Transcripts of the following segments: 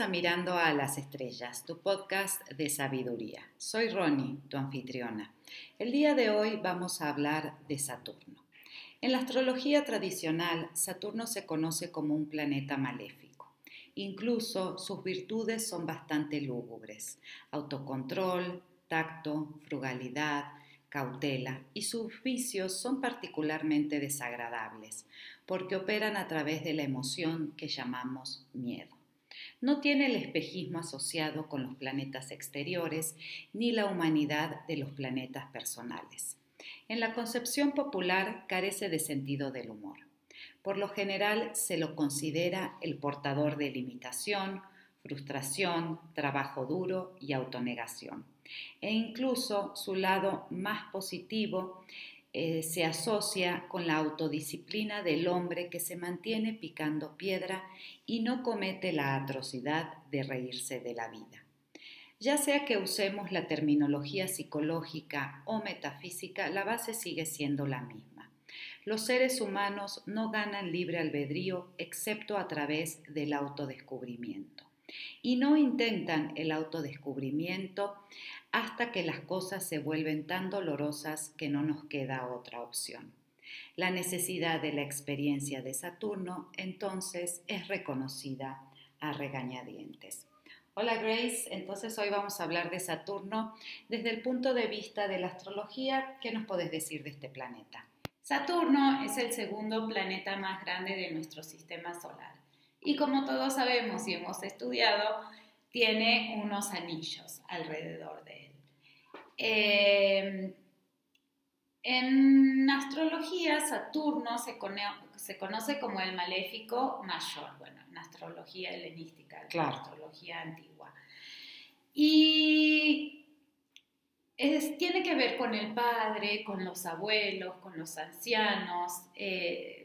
A Mirando a las Estrellas, tu podcast de sabiduría. Soy Ronnie, tu anfitriona. El día de hoy vamos a hablar de Saturno. En la astrología tradicional, Saturno se conoce como un planeta maléfico. Incluso sus virtudes son bastante lúgubres. Autocontrol, tacto, frugalidad, cautela y sus vicios son particularmente desagradables porque operan a través de la emoción que llamamos miedo no tiene el espejismo asociado con los planetas exteriores ni la humanidad de los planetas personales. En la concepción popular carece de sentido del humor. Por lo general se lo considera el portador de limitación, frustración, trabajo duro y autonegación. E incluso su lado más positivo eh, se asocia con la autodisciplina del hombre que se mantiene picando piedra y no comete la atrocidad de reírse de la vida. Ya sea que usemos la terminología psicológica o metafísica, la base sigue siendo la misma. Los seres humanos no ganan libre albedrío excepto a través del autodescubrimiento. Y no intentan el autodescubrimiento hasta que las cosas se vuelven tan dolorosas que no nos queda otra opción. La necesidad de la experiencia de Saturno entonces es reconocida a regañadientes. Hola Grace, entonces hoy vamos a hablar de Saturno desde el punto de vista de la astrología. ¿Qué nos puedes decir de este planeta? Saturno es el segundo planeta más grande de nuestro sistema solar y como todos sabemos y hemos estudiado, tiene unos anillos alrededor de él. Eh, en astrología, Saturno se, conoce como el maléfico mayor, bueno, en astrología helenística, en astrología antigua. Y tiene que ver con el padre, con los abuelos, con los ancianos. Eh,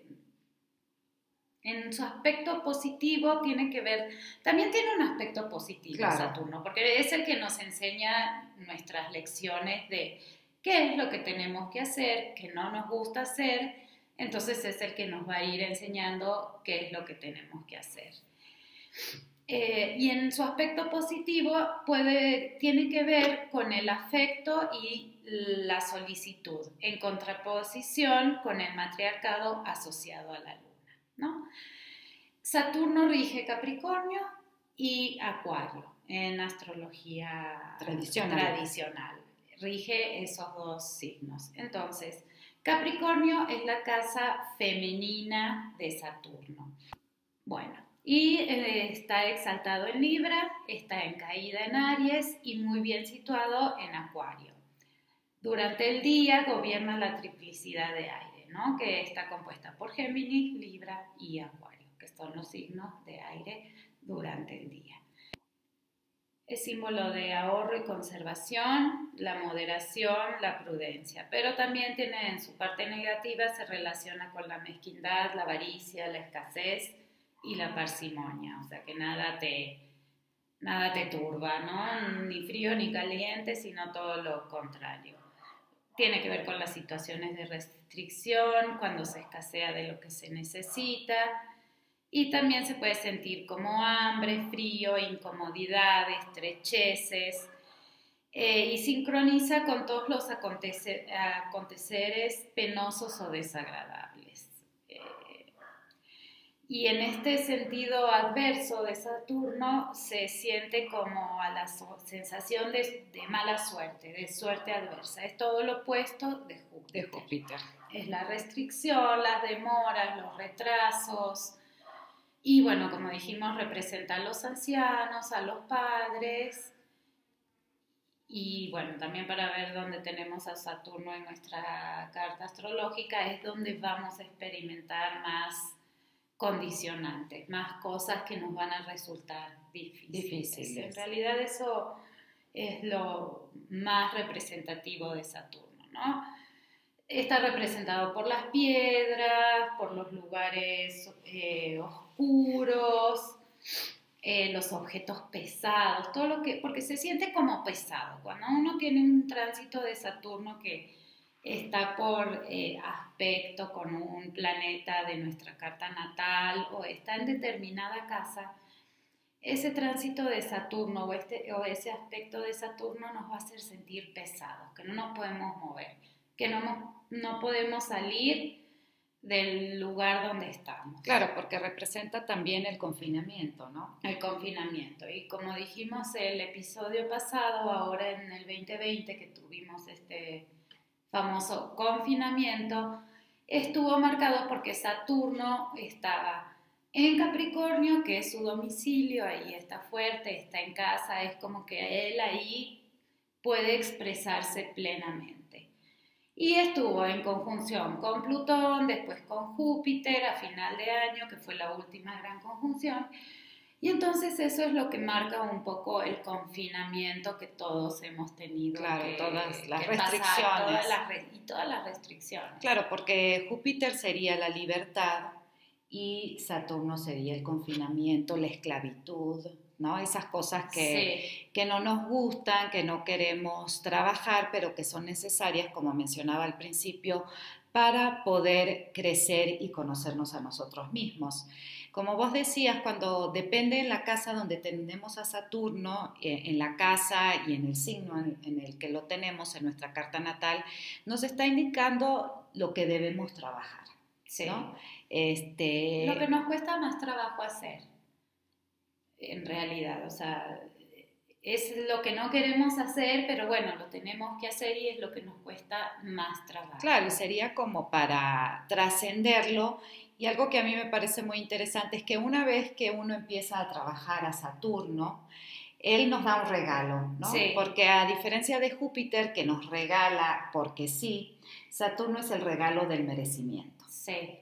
en su aspecto positivo tiene que ver, también tiene un aspecto positivo Saturno, porque es el que nos enseña nuestras lecciones de qué es lo que tenemos que hacer, qué no nos gusta hacer, entonces es el que nos va a ir enseñando qué es lo que tenemos que hacer. Eh, y en su aspecto positivo puede, tiene que ver con el afecto y la solicitud, en contraposición con el matriarcado asociado a la luz. ¿No? Saturno rige Capricornio y Acuario en astrología tradicional. Rige esos dos signos. Entonces, Capricornio es la casa femenina de Saturno. Bueno, y eh, está exaltado en Libra, está en caída en Aries y muy bien situado en Acuario. Durante el día gobierna la triplicidad de aire que está compuesta por Géminis, Libra y Acuario, que son los signos de aire durante el día. Es símbolo de ahorro y conservación, la moderación, la prudencia, pero también tiene en su parte negativa, se relaciona con la mezquindad, la avaricia, la escasez y la parsimonia, o sea que nada te, nada te turba, ¿no? Ni frío ni caliente, sino todo lo contrario tiene que ver con las situaciones de restricción, cuando se escasea de lo que se necesita y también se puede sentir como hambre, frío, incomodidad, estrecheces eh, y sincroniza con todos los aconteceres penosos o desagradables. Y en este sentido adverso de Saturno se siente como a la sensación de, mala suerte, de suerte adversa. Es todo lo opuesto de Júpiter. Es la restricción, las demoras, los retrasos. Y bueno, como dijimos, representa a los ancianos, a los padres. Y bueno, también para ver dónde tenemos a Saturno en nuestra carta astrológica es donde vamos a experimentar más condicionantes, más cosas que nos van a resultar difíciles. En realidad eso es lo más representativo de Saturno, ¿no? Está representado por las piedras, por los lugares eh, oscuros, eh, los objetos pesados, todo lo que, porque se siente como pesado. Cuando uno tiene un tránsito de Saturno que está por eh, aspecto con un planeta de nuestra carta natal o está en determinada casa, ese tránsito de Saturno o, este, o ese aspecto de Saturno nos va a hacer sentir pesados, que no nos podemos mover, que no, no podemos salir del lugar donde estamos. Claro, porque representa también el confinamiento, ¿no? El confinamiento. Y como dijimos el episodio pasado, ahora en el 2020 que tuvimos este famoso confinamiento, estuvo marcado porque Saturno estaba en Capricornio, que es su domicilio, ahí está fuerte, está en casa, es como que él ahí puede expresarse plenamente. Y estuvo en conjunción con Plutón, después con Júpiter a final de año, que fue la última gran conjunción. Y entonces eso es lo que marca un poco el confinamiento que todos hemos tenido. Claro, todas las restricciones. y todas las restricciones. Claro, porque Júpiter sería la libertad y Saturno sería el confinamiento, la esclavitud, ¿no? Esas cosas que, que no nos gustan, que no queremos trabajar, pero que son necesarias, como mencionaba al principio, para poder crecer y conocernos a nosotros mismos. Como vos decías, cuando depende en la casa donde tenemos a Saturno, eh, en la casa y en el signo en, el que lo tenemos, en nuestra carta natal, nos está indicando lo que debemos trabajar. ¿no? Este... Lo que nos cuesta más trabajo hacer, en realidad, o sea, es lo que no queremos hacer, pero bueno, lo tenemos que hacer y es lo que nos cuesta más trabajo. Claro, sería como para trascenderlo. Y algo que a mí me parece muy interesante es que una vez que uno empieza a trabajar a Saturno, él nos da un regalo, ¿no? Porque a diferencia de Júpiter, que nos regala porque sí, Saturno es el regalo del merecimiento. Sí.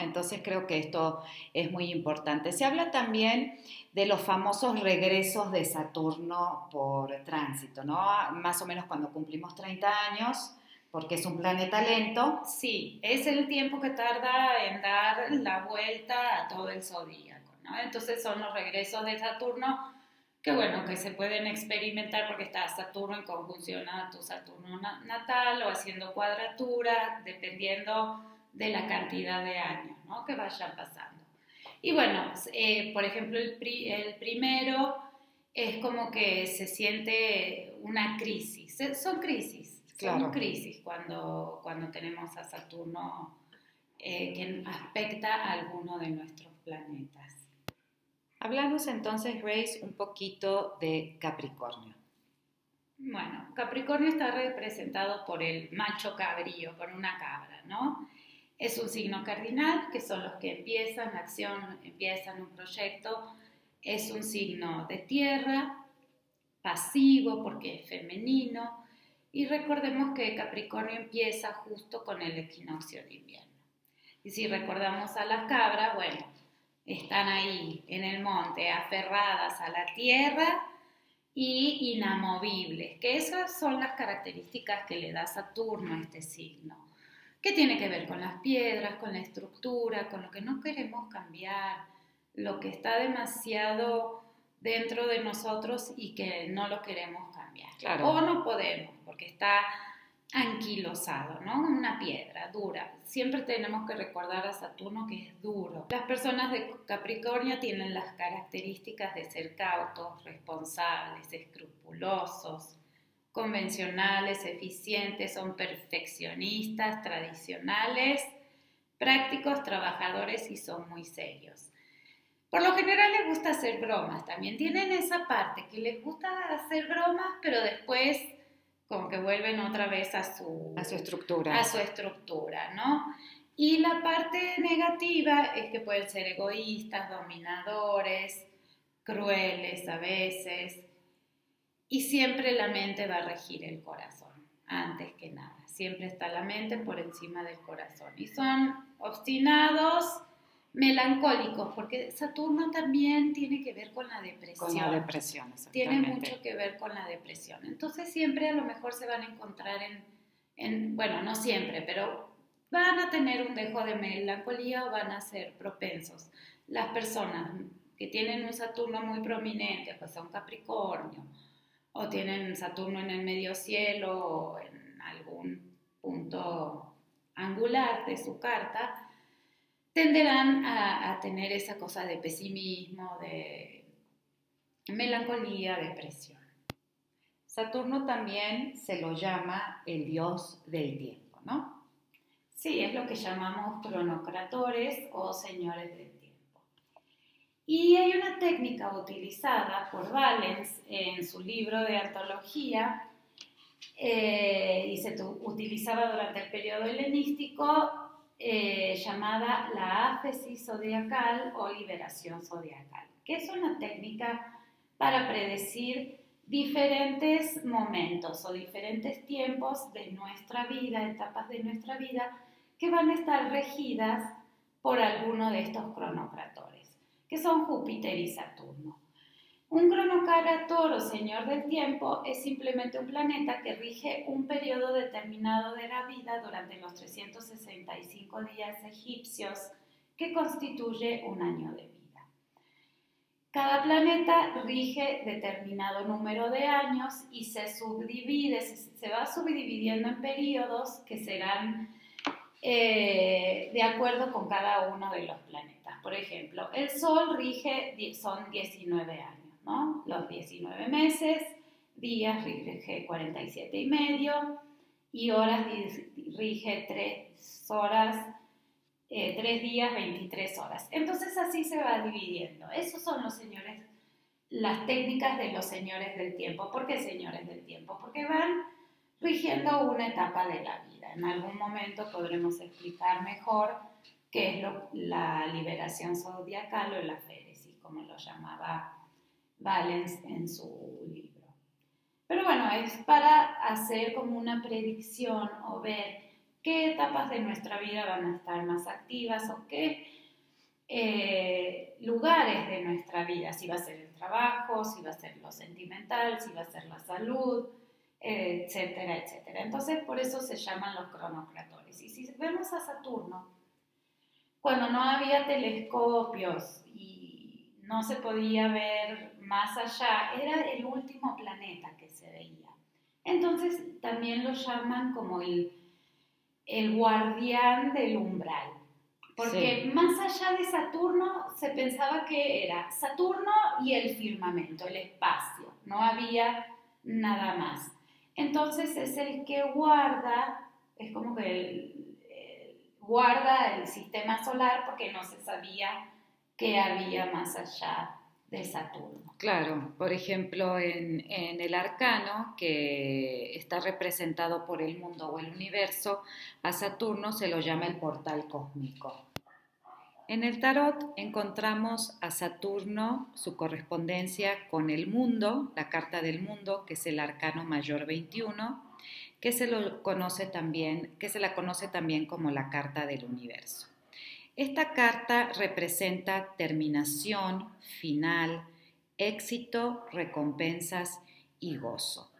Entonces creo que esto es muy importante. Se habla también de los famosos regresos de Saturno por tránsito, ¿no? Más o menos cuando cumplimos 30 años, porque es un planeta lento. Sí, es el tiempo que tarda en dar la vuelta a todo el zodíaco, ¿no? Entonces son los regresos de Saturno que bueno, que se pueden experimentar porque está Saturno en conjunción a tu Saturno natal o haciendo cuadratura, dependiendo de la cantidad de años ¿no? que vayan pasando. Y bueno, eh, por ejemplo, el, el, primero es como que se siente una crisis. Son crisis, son crisis cuando, cuando tenemos a Saturno eh, que afecta a alguno de nuestros planetas. Hablamos entonces, Grace, un poquito de Capricornio. Bueno, Capricornio está representado por el macho cabrío, por una cabra, ¿no? Es un signo cardinal, que son los que empiezan acción, empiezan un proyecto. Es un signo de tierra, pasivo porque es femenino. Y recordemos que Capricornio empieza justo con el equinoccio de invierno. Y si recordamos a las cabras, bueno, están ahí en el monte, aferradas a la tierra y inamovibles, que esas son las características que le da Saturno a este signo que tiene que ver con las piedras, con la estructura, con lo que no queremos cambiar, lo que está demasiado dentro de nosotros y que no lo queremos cambiar. O no podemos, porque está anquilosado, ¿no? Una piedra dura. Siempre tenemos que recordar a Saturno que es duro. Las personas de Capricornio tienen las características de ser cautos, responsables, escrupulosos, convencionales, eficientes, son perfeccionistas, tradicionales, prácticos, trabajadores y son muy serios. Por lo general les gusta hacer bromas, también tienen esa parte que les gusta hacer bromas, pero después como que vuelven otra vez a su, a su estructura. A su estructura, ¿no? Y la parte negativa es que pueden ser egoístas, dominadores, crueles a veces, y siempre la mente va a regir el corazón, antes que nada. Siempre está la mente por encima del corazón. Y son obstinados, melancólicos, porque Saturno también tiene que ver con la depresión. Con la depresión, Tiene mucho que ver con la depresión. Entonces siempre a lo mejor se van a encontrar en, en bueno, no siempre, pero van a tener un dejo de melancolía o van a ser propensos. Las personas que tienen un Saturno muy prominente, pues son Capricornio, o tienen Saturno en el medio cielo o en algún punto angular de su carta, tenderán a, tener esa cosa de pesimismo, de melancolía, depresión. Saturno también se lo llama el dios del tiempo, ¿no? Sí, es lo que llamamos cronocratores o señores del tiempo. Y hay una técnica utilizada por Valens en su libro de antología eh, y se utilizaba durante el periodo helenístico eh, llamada la áfesis zodiacal o liberación zodiacal, que es una técnica para predecir diferentes momentos o diferentes tiempos de nuestra vida, etapas de nuestra vida, que van a estar regidas por alguno de estos cronocratores, que son Júpiter y Saturno. Un cronocrator o señor del tiempo es simplemente un planeta que rige un periodo determinado de la vida durante los 365 días egipcios que constituye un año de vida. Cada planeta rige determinado número de años y se subdivide, se, va subdividiendo en periodos que serán eh, de acuerdo con cada uno de los planetas. Por ejemplo, el Sol rige, son 19 años, ¿no? Los 19 meses, días rige 47 y medio y horas rige 3 horas eh, tres días, 23 horas. Entonces así se va dividiendo. Esos son los señores, las técnicas de los señores del tiempo. ¿Por qué señores del tiempo? Porque van rigiendo una etapa de la vida. En algún momento podremos explicar mejor qué es la liberación zodiacal o la féresis, como lo llamaba Valens en su libro. Pero bueno, es para hacer como una predicción o ver qué etapas de nuestra vida van a estar más activas o qué eh, lugares de nuestra vida, si va a ser el trabajo, si va a ser lo sentimental, si va a ser la salud, etcétera, etcétera. Entonces, por eso se llaman los cronocratores. Y si vemos a Saturno, cuando no había telescopios y no se podía ver más allá, era el último planeta que se veía. Entonces, también lo llaman como el el guardián del umbral. Porque más allá de Saturno se pensaba que era Saturno y el firmamento, el espacio, no había nada más. Entonces es el que guarda, es como que guarda el sistema solar porque no se sabía qué había más allá de Saturno. Claro, por ejemplo, en, el arcano, que está representado por el mundo o el universo, a Saturno se lo llama el portal cósmico. En el tarot encontramos a Saturno, su correspondencia con el mundo, la carta del mundo, que es el arcano mayor 21, que se, lo conoce también, que se la conoce también como la carta del universo. Esta carta representa terminación, final, éxito, recompensas y gozo.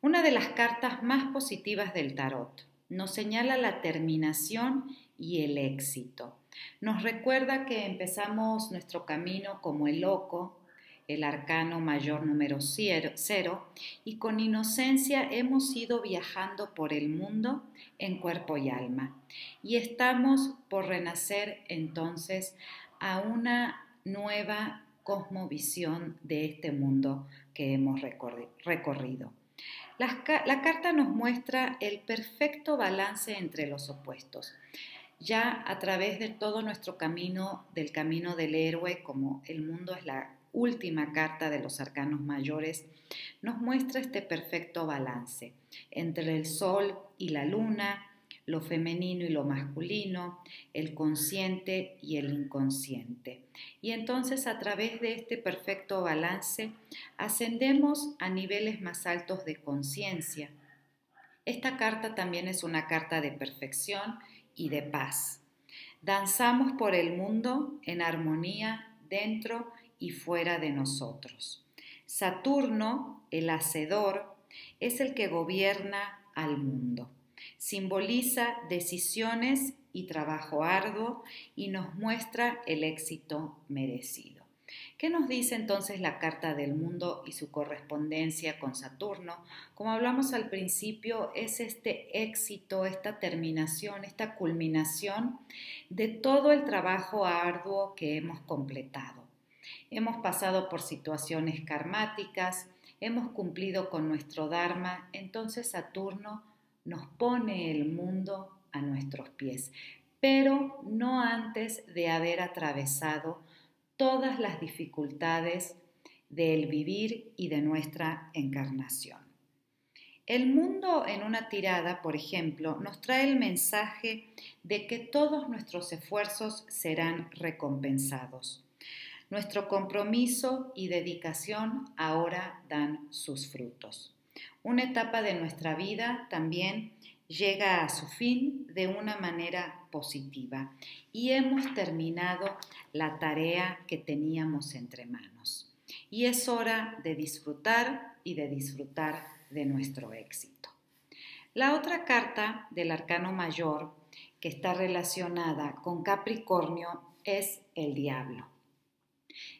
Una de las cartas más positivas del tarot nos señala la terminación y el éxito. Nos recuerda que empezamos nuestro camino como el loco, el arcano mayor número cero, y con inocencia hemos ido viajando por el mundo en cuerpo y alma. Y estamos por renacer entonces a una nueva cosmovisión de este mundo que hemos recorrido. La, la, carta nos muestra el perfecto balance entre los opuestos. Ya a través de todo nuestro camino, del camino del héroe, como el mundo es la última carta de los arcanos mayores, nos muestra este perfecto balance entre el sol y la luna, lo femenino y lo masculino, el consciente y el inconsciente. Y entonces a través de este perfecto balance ascendemos a niveles más altos de conciencia. Esta carta también es una carta de perfección y de paz. Danzamos por el mundo en armonía dentro y fuera de nosotros. Saturno, el hacedor, es el que gobierna al mundo. Simboliza decisiones y trabajo arduo y nos muestra el éxito merecido. ¿Qué nos dice entonces la carta del mundo y su correspondencia con Saturno? Como hablamos al principio, es este éxito, esta terminación, esta culminación de todo el trabajo arduo que hemos completado hemos pasado por situaciones karmáticas, hemos cumplido con nuestro Dharma, entonces Saturno nos pone el mundo a nuestros pies, pero no antes de haber atravesado todas las dificultades del vivir y de nuestra encarnación. El mundo en una tirada, por ejemplo, nos trae el mensaje de que todos nuestros esfuerzos serán recompensados. Nuestro compromiso y dedicación ahora dan sus frutos. Una etapa de nuestra vida también llega a su fin de una manera positiva y hemos terminado la tarea que teníamos entre manos. Y es hora de disfrutar y de disfrutar de nuestro éxito. La otra carta del arcano mayor que está relacionada con Capricornio es el diablo.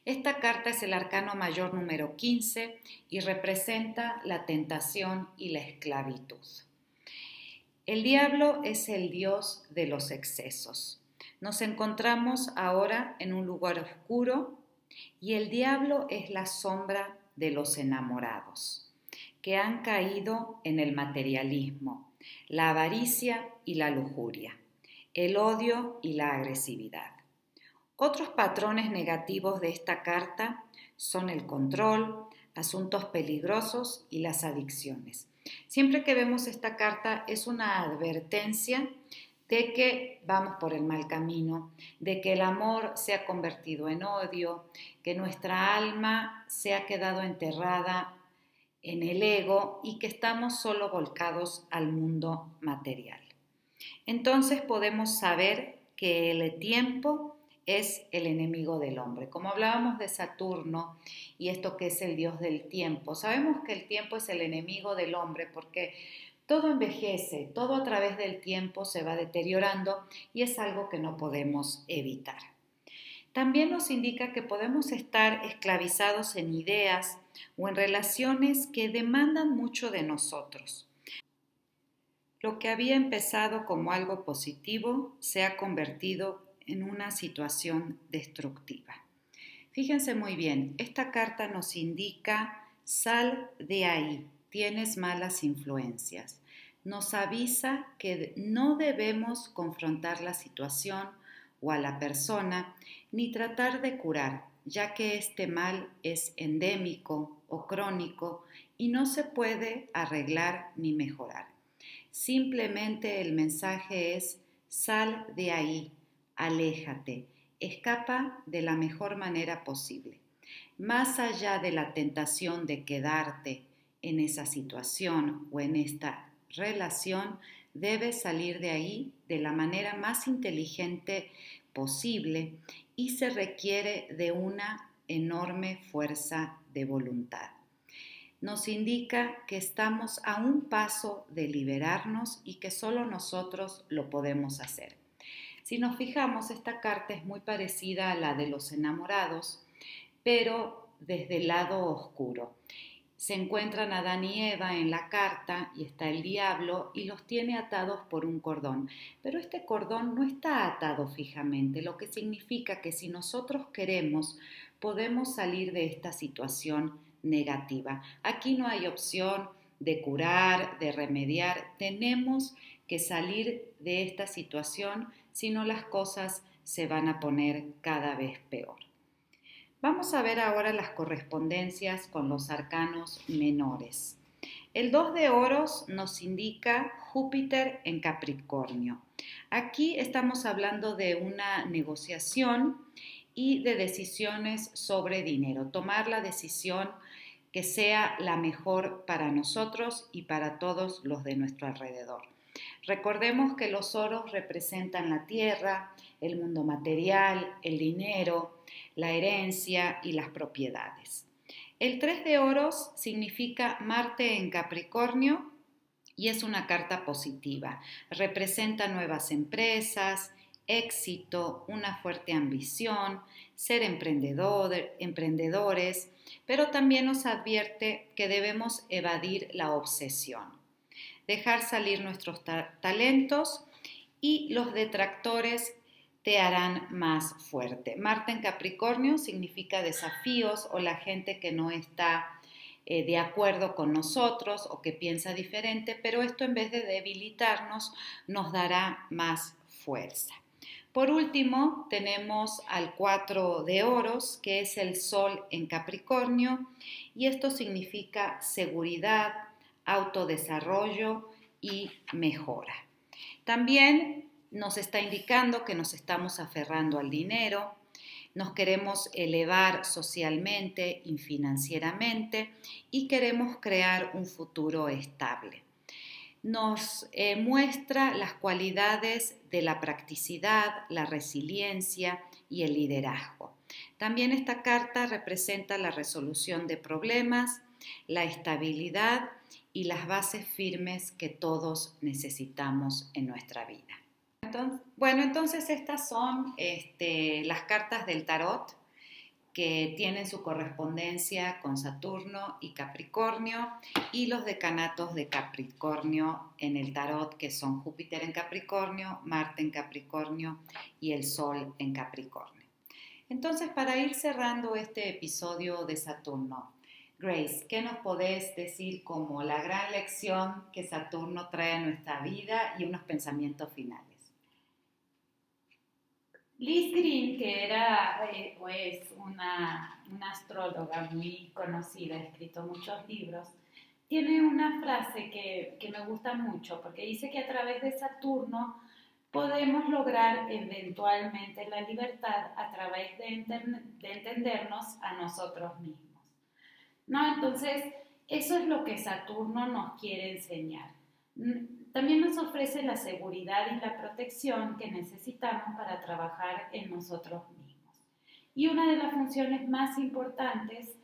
Esta carta es el arcano mayor número 15 y representa la tentación y la esclavitud. El diablo es el dios de los excesos. Nos encontramos ahora en un lugar oscuro y el diablo es la sombra de los enamorados, que han caído en el materialismo, la avaricia y la lujuria, el odio y la agresividad. Otros patrones negativos de esta carta son el control, asuntos peligrosos y las adicciones. Siempre que vemos esta carta es una advertencia de que vamos por el mal camino, de que el amor se ha convertido en odio, que nuestra alma se ha quedado enterrada en el ego y que estamos solo volcados al mundo material. Entonces podemos saber que el tiempo es el enemigo del hombre. Como hablábamos de Saturno y esto que es el dios del tiempo, sabemos que el tiempo es el enemigo del hombre porque todo envejece, todo a través del tiempo se va deteriorando y es algo que no podemos evitar. También nos indica que podemos estar esclavizados en ideas o en relaciones que demandan mucho de nosotros. Lo que había empezado como algo positivo se ha convertido en una situación destructiva. Fíjense muy bien, esta carta nos indica sal de ahí, tienes malas influencias. Nos avisa que no debemos confrontar la situación o a la persona ni tratar de curar, ya que este mal es endémico o crónico y no se puede arreglar ni mejorar. Simplemente el mensaje es sal de ahí, aléjate, escapa de la mejor manera posible. Más allá de la tentación de quedarte en esa situación o en esta relación, debes salir de ahí de la manera más inteligente posible y se requiere de una enorme fuerza de voluntad. Nos indica que estamos a un paso de liberarnos y que solo nosotros lo podemos hacer. Si nos fijamos, esta carta es muy parecida a la de los enamorados, pero desde el lado oscuro. Se encuentran Adán y Eva en la carta y está el diablo y los tiene atados por un cordón. Pero este cordón no está atado fijamente, lo que significa que si nosotros queremos podemos salir de esta situación negativa. Aquí no hay opción de curar, de remediar, tenemos que salir de esta situación si no las cosas se van a poner cada vez peor. Vamos a ver ahora las correspondencias con los arcanos menores. El 2 de oros nos indica Júpiter en Capricornio. Aquí estamos hablando de una negociación y de decisiones sobre dinero, tomar la decisión que sea la mejor para nosotros y para todos los de nuestro alrededor. Recordemos que los oros representan la tierra, el mundo material, el dinero, la herencia y las propiedades. El 3 de oros significa Marte en Capricornio y es una carta positiva. Representa nuevas empresas, éxito, una fuerte ambición, ser emprendedores, pero también nos advierte que debemos evadir la obsesión dejar salir nuestros talentos y los detractores te harán más fuerte. Marte en Capricornio significa desafíos o la gente que no está eh, de acuerdo con nosotros o que piensa diferente, pero esto en vez de debilitarnos nos dará más fuerza. Por último, tenemos al 4 de oros, que es el Sol en Capricornio, y esto significa seguridad, autodesarrollo y mejora. También nos está indicando que nos estamos aferrando al dinero, nos queremos elevar socialmente y financieramente y queremos crear un futuro estable. Nos eh, muestra las cualidades de la practicidad, la resiliencia y el liderazgo. También esta carta representa la resolución de problemas, la estabilidad y las bases firmes que todos necesitamos en nuestra vida bueno, entonces estas son este, las cartas del tarot que tienen su correspondencia con Saturno y Capricornio y los decanatos de Capricornio en el tarot que son Júpiter en Capricornio, Marte en Capricornio y el Sol en Capricornio. Entonces, para ir cerrando este episodio de Saturno, Grace, ¿qué nos podés decir como la gran lección que Saturno trae a nuestra vida y unos pensamientos finales? Liz Green, que era eh, o es una, una, astróloga muy conocida, ha escrito muchos libros, tiene una frase que, que, me gusta mucho porque dice que a través de Saturno podemos lograr eventualmente la libertad a través de, de entendernos a nosotros mismos. ¿No? Entonces, eso es lo que Saturno nos quiere enseñar también nos ofrece la seguridad y la protección que necesitamos para trabajar en nosotros mismos. Y una de las funciones más importantes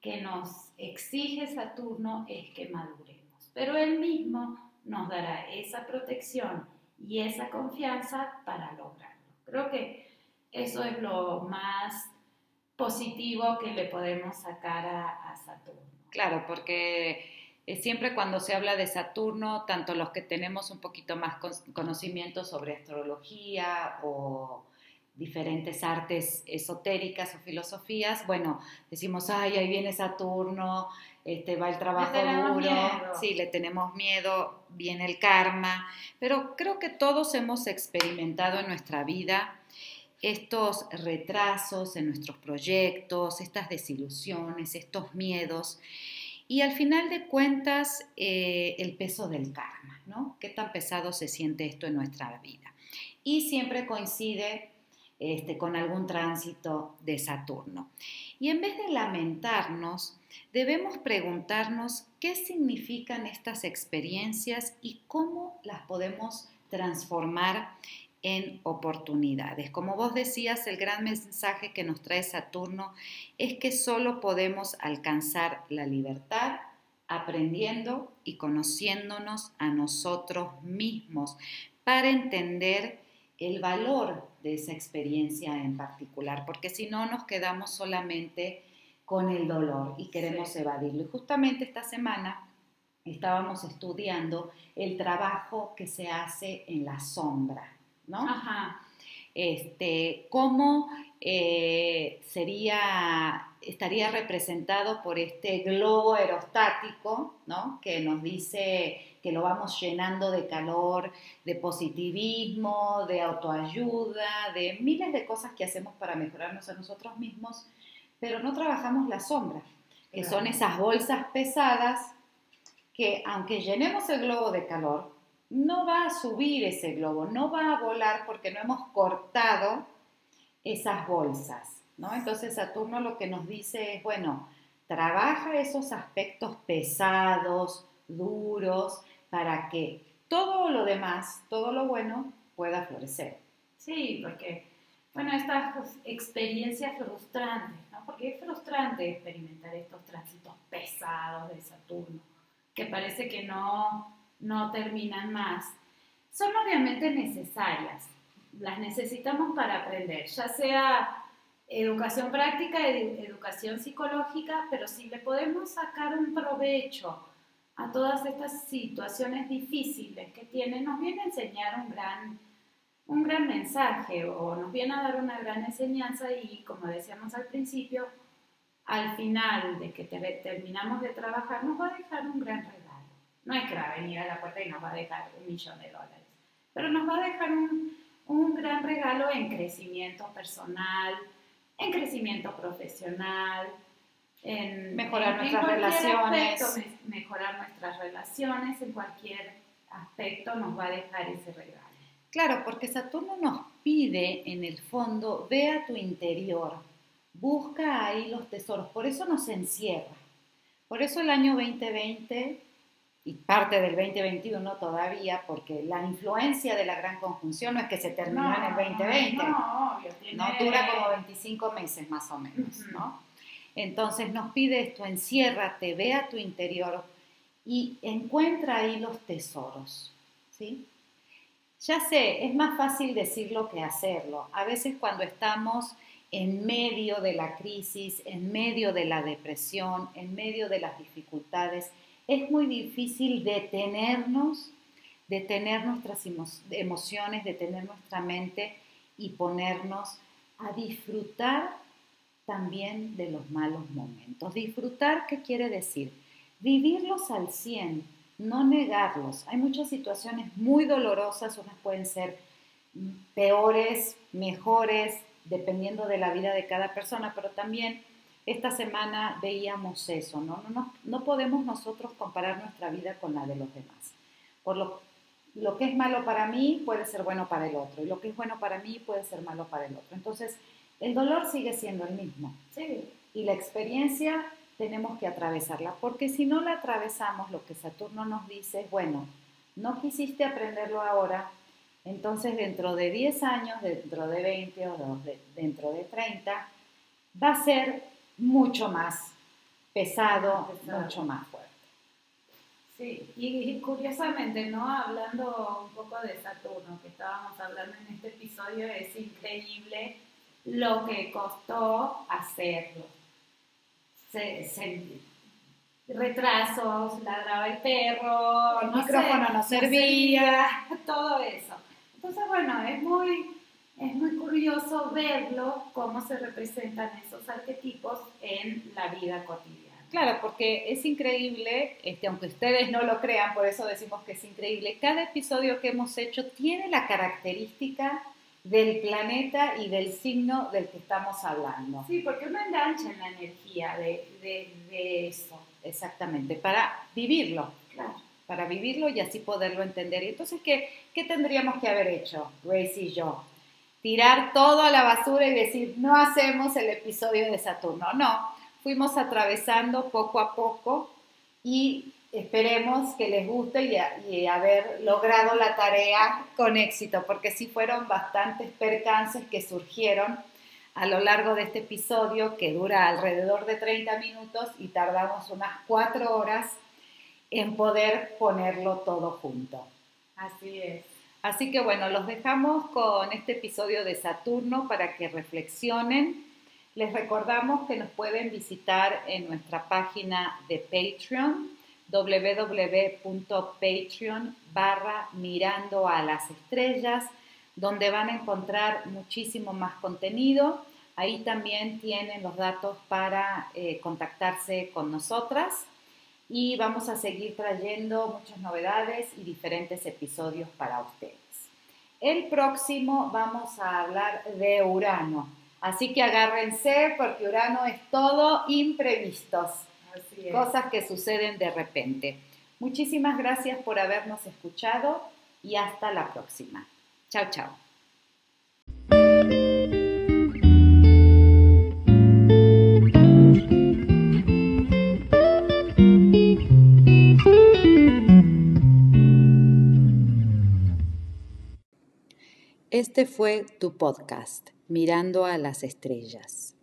que nos exige Saturno es que maduremos, pero él mismo nos dará esa protección y esa confianza para lograrlo. Creo que eso es lo más positivo que le podemos sacar a, a Saturno. Claro, porque eh, siempre cuando se habla de Saturno, tanto los que tenemos un poquito más conocimiento sobre astrología o diferentes artes esotéricas o filosofías, bueno, decimos, ay, ahí viene Saturno, este, va el trabajo duro, sí, le tenemos miedo, viene el karma, pero creo que todos hemos experimentado en nuestra vida estos retrasos en nuestros proyectos, estas desilusiones, estos miedos. Y al final de cuentas, eh, el peso del karma, ¿no? ¿Qué tan pesado se siente esto en nuestra vida? Y siempre coincide este, con algún tránsito de Saturno. Y en vez de lamentarnos, debemos preguntarnos qué significan estas experiencias y cómo las podemos transformar en oportunidades. Como vos decías, el gran mensaje que nos trae Saturno es que solo podemos alcanzar la libertad aprendiendo y conociéndonos a nosotros mismos para entender el valor de esa experiencia en particular, porque si no nos quedamos solamente con el dolor y queremos evadirlo. Y justamente esta semana estábamos estudiando el trabajo que se hace en la sombra, ¿no? Ajá. Este, cómo eh, sería, estaría representado por este globo aerostático, ¿no? Que nos dice que lo vamos llenando de calor, de positivismo, de autoayuda, de miles de cosas que hacemos para mejorarnos a nosotros mismos, pero no trabajamos la sombra, que son esas bolsas pesadas que aunque llenemos el globo de calor, no va a subir ese globo, no va a volar porque no hemos cortado esas bolsas, ¿no? Entonces Saturno lo que nos dice es, bueno, trabaja esos aspectos pesados, duros, para que todo lo demás, todo lo bueno, pueda florecer. Sí, porque, bueno, estas experiencias frustrantes, ¿no? Porque es frustrante experimentar estos tránsitos pesados de Saturno, que parece que no no terminan más, son obviamente necesarias. Las necesitamos para aprender, ya sea educación práctica, educación psicológica, pero si le podemos sacar un provecho a todas estas situaciones difíciles que tienen, nos viene a enseñar un gran un gran mensaje o nos viene a dar una gran enseñanza y como decíamos al principio, al final de que terminamos de trabajar nos va a dejar un gran regalo. No es que va a venir a la puerta y nos va a dejar un millón de dólares, pero nos va a dejar un, un gran regalo en crecimiento personal, en crecimiento profesional, en mejorar nuestras relaciones. Aspecto, mejorar nuestras relaciones, en cualquier aspecto nos va a dejar ese regalo. Claro, porque Saturno nos pide en el fondo, ve a tu interior, busca ahí los tesoros, por eso nos encierra. Por eso el año 2020 y parte del 2021 todavía, porque la influencia de la gran conjunción no es que se terminó en el 2020, no, no, dura como 25 meses más o menos, ¿no? Entonces nos pide esto, enciérrate, ve a tu interior y encuentra ahí los tesoros, ¿sí? Ya sé, es más fácil decirlo que hacerlo. A veces cuando estamos en medio de la crisis, en medio de la depresión, en medio de las dificultades, es muy difícil detenernos, detener nuestras emociones, detener nuestra mente y ponernos a disfrutar también de los malos momentos. Disfrutar, ¿qué quiere decir? Vivirlos al 100, no negarlos. Hay muchas situaciones muy dolorosas, unas pueden ser peores, mejores, dependiendo de la vida de cada persona, pero también esta semana veíamos eso, ¿no? No, no, podemos nosotros comparar nuestra vida con la de los demás. Por lo, lo que es malo para mí puede ser bueno para el otro, y lo que es bueno para mí puede ser malo para el otro. Entonces, el dolor sigue siendo el mismo. Sí. Y la experiencia tenemos que atravesarla, porque si no la atravesamos, lo que Saturno nos dice es, bueno, no quisiste aprenderlo ahora, entonces dentro de 10 años, dentro de 20 o dentro de 30, va a ser mucho más pesado, mucho más fuerte. Sí, y, curiosamente, ¿no? Hablando un poco de Saturno, que estábamos hablando en este episodio, es increíble lo que costó hacerlo. retrasos, ladraba el perro, el micrófono no, servía, todo eso. Entonces, bueno, es muy, es muy curioso verlo, cómo se representan esos arquetipos en la vida cotidiana. Claro, porque es increíble, este, aunque ustedes no lo crean, por eso decimos que es increíble, cada episodio que hemos hecho tiene la característica del planeta y del signo del que estamos hablando. Sí, porque uno engancha en la energía de, de, eso. Exactamente, para vivirlo. Claro. Para vivirlo y así poderlo entender. Y entonces, ¿qué, ¿qué tendríamos que haber hecho, Grace y yo? Tirar todo a la basura y decir, no hacemos el episodio de Saturno. No, fuimos atravesando poco a poco y esperemos que les guste y, haber logrado la tarea con éxito, porque sí fueron bastantes percances que surgieron a lo largo de este episodio que dura alrededor de 30 minutos y tardamos unas 4 horas en poder ponerlo todo junto. Así es. Así que bueno, los dejamos con este episodio de Saturno para que reflexionen. Les recordamos que nos pueden visitar en nuestra página de Patreon www.patreon barra mirando a las estrellas, donde van a encontrar muchísimo más contenido. Ahí también tienen los datos para eh, contactarse con nosotras y vamos a seguir trayendo muchas novedades y diferentes episodios para ustedes. El próximo vamos a hablar de Urano, así que agárrense porque Urano es todo imprevistos cosas que suceden de repente. Muchísimas gracias por habernos escuchado y hasta la próxima. Chao, chao. Este fue tu podcast, Mirando a las Estrellas.